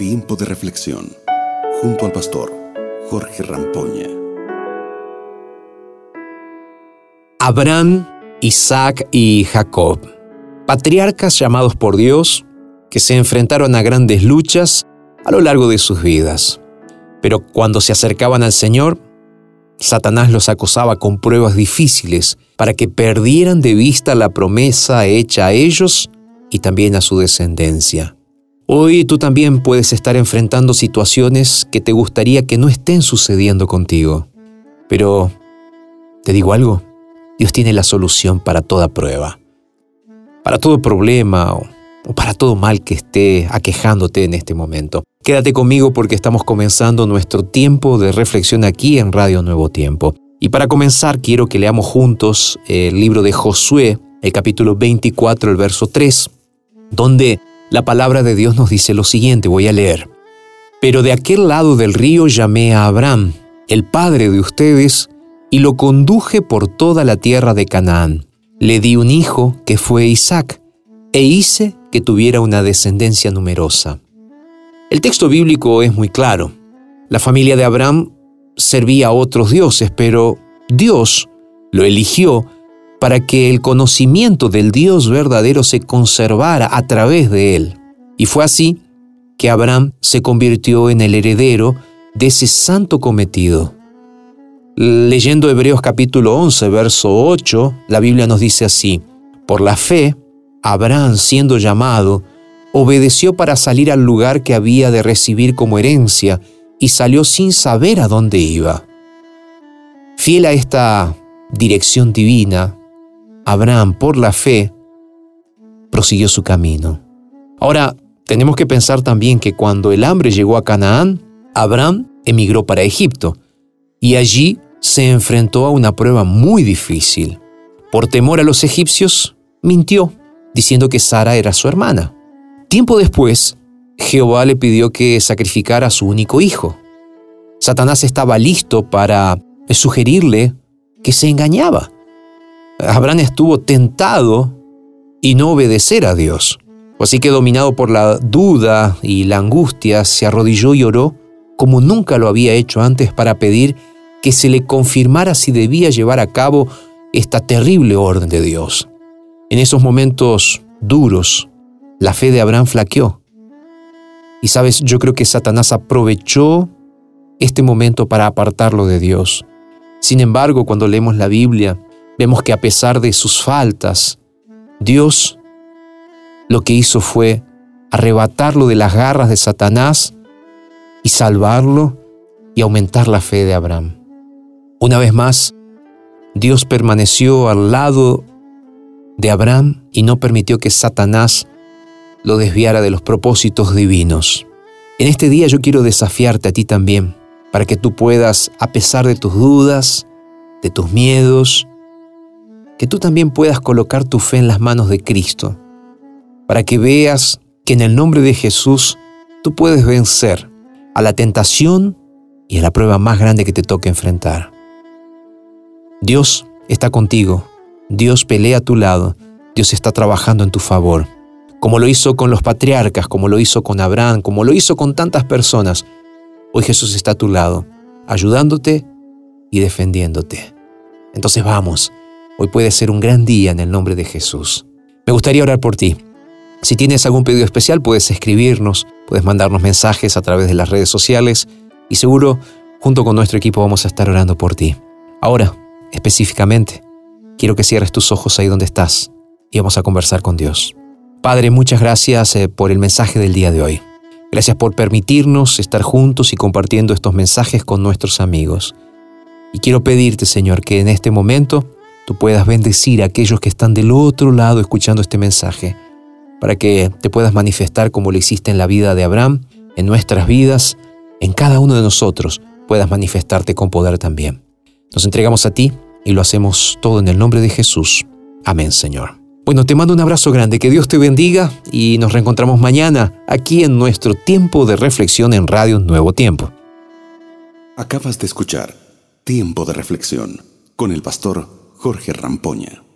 Tiempo de reflexión junto al pastor Jorge Rampoña. Abraham, Isaac y Jacob, patriarcas llamados por Dios que se enfrentaron a grandes luchas a lo largo de sus vidas. Pero cuando se acercaban al Señor, Satanás los acosaba con pruebas difíciles para que perdieran de vista la promesa hecha a ellos y también a su descendencia. Hoy tú también puedes estar enfrentando situaciones que te gustaría que no estén sucediendo contigo. Pero, ¿te digo algo? Dios tiene la solución para toda prueba, para todo problema o, para todo mal que esté aquejándote en este momento. Quédate conmigo porque estamos comenzando nuestro tiempo de reflexión aquí en Radio Nuevo Tiempo. Y para comenzar quiero que leamos juntos el libro de Josué, el capítulo 24, el verso 3, donde la palabra de Dios nos dice lo siguiente, voy a leer. Pero de aquel lado del río llamé a Abraham, el padre de ustedes, y lo conduje por toda la tierra de Canaán. Le di un hijo que fue Isaac, e hice que tuviera una descendencia numerosa. El texto bíblico es muy claro. La familia de Abraham servía a otros dioses, pero Dios lo eligió para que el conocimiento del Dios verdadero se conservara a través de él. Y fue así que Abraham se convirtió en el heredero de ese santo cometido. Leyendo Hebreos capítulo 11, verso 8, la Biblia nos dice así, por la fe, Abraham siendo llamado, obedeció para salir al lugar que había de recibir como herencia y salió sin saber a dónde iba. Fiel a esta dirección divina, Abraham, por la fe, prosiguió su camino. Ahora, tenemos que pensar también que cuando el hambre llegó a Canaán, Abraham emigró para Egipto y allí se enfrentó a una prueba muy difícil. Por temor a los egipcios, mintió, diciendo que Sara era su hermana. Tiempo después, Jehová le pidió que sacrificara a su único hijo. Satanás estaba listo para sugerirle que se engañaba. Abraham estuvo tentado y no obedecer a Dios. Así que dominado por la duda y la angustia, se arrodilló y oró como nunca lo había hecho antes para pedir que se le confirmara si debía llevar a cabo esta terrible orden de Dios. En esos momentos duros, la fe de Abraham flaqueó. Y sabes, yo creo que Satanás aprovechó este momento para apartarlo de Dios. Sin embargo, cuando leemos la Biblia, vemos que a pesar de sus faltas, Dios lo que hizo fue arrebatarlo de las garras de Satanás y salvarlo y aumentar la fe de Abraham. Una vez más, Dios permaneció al lado de Abraham y no permitió que Satanás lo desviara de los propósitos divinos. En este día yo quiero desafiarte a ti también, para que tú puedas, a pesar de tus dudas, de tus miedos, que tú también puedas colocar tu fe en las manos de Cristo, para que veas que en el nombre de Jesús tú puedes vencer a la tentación y a la prueba más grande que te toque enfrentar. Dios está contigo, Dios pelea a tu lado, Dios está trabajando en tu favor como lo hizo con los patriarcas, como lo hizo con Abraham, como lo hizo con tantas personas. Hoy Jesús está a tu lado, ayudándote y defendiéndote. Entonces vamos, hoy puede ser un gran día en el nombre de Jesús. Me gustaría orar por ti. Si tienes algún pedido especial, puedes escribirnos, puedes mandarnos mensajes a través de las redes sociales y seguro, junto con nuestro equipo, vamos a estar orando por ti. Ahora, específicamente, quiero que cierres tus ojos ahí donde estás y vamos a conversar con Dios. Padre, muchas gracias eh, por el mensaje del día de hoy. Gracias por permitirnos estar juntos y compartiendo estos mensajes con nuestros amigos. Y quiero pedirte, Señor, que en este momento tú puedas bendecir a aquellos que están del otro lado escuchando este mensaje, para que te puedas manifestar como lo hiciste en la vida de Abraham, en nuestras vidas, en cada uno de nosotros, puedas manifestarte con poder también. Nos entregamos a ti y lo hacemos todo en el nombre de Jesús. Amén, Señor. Bueno, te mando un abrazo grande, que Dios te bendiga y nos reencontramos mañana aquí en nuestro tiempo de reflexión en Radio Nuevo Tiempo. Acabas de escuchar Tiempo de Reflexión con el pastor Jorge Rampoña.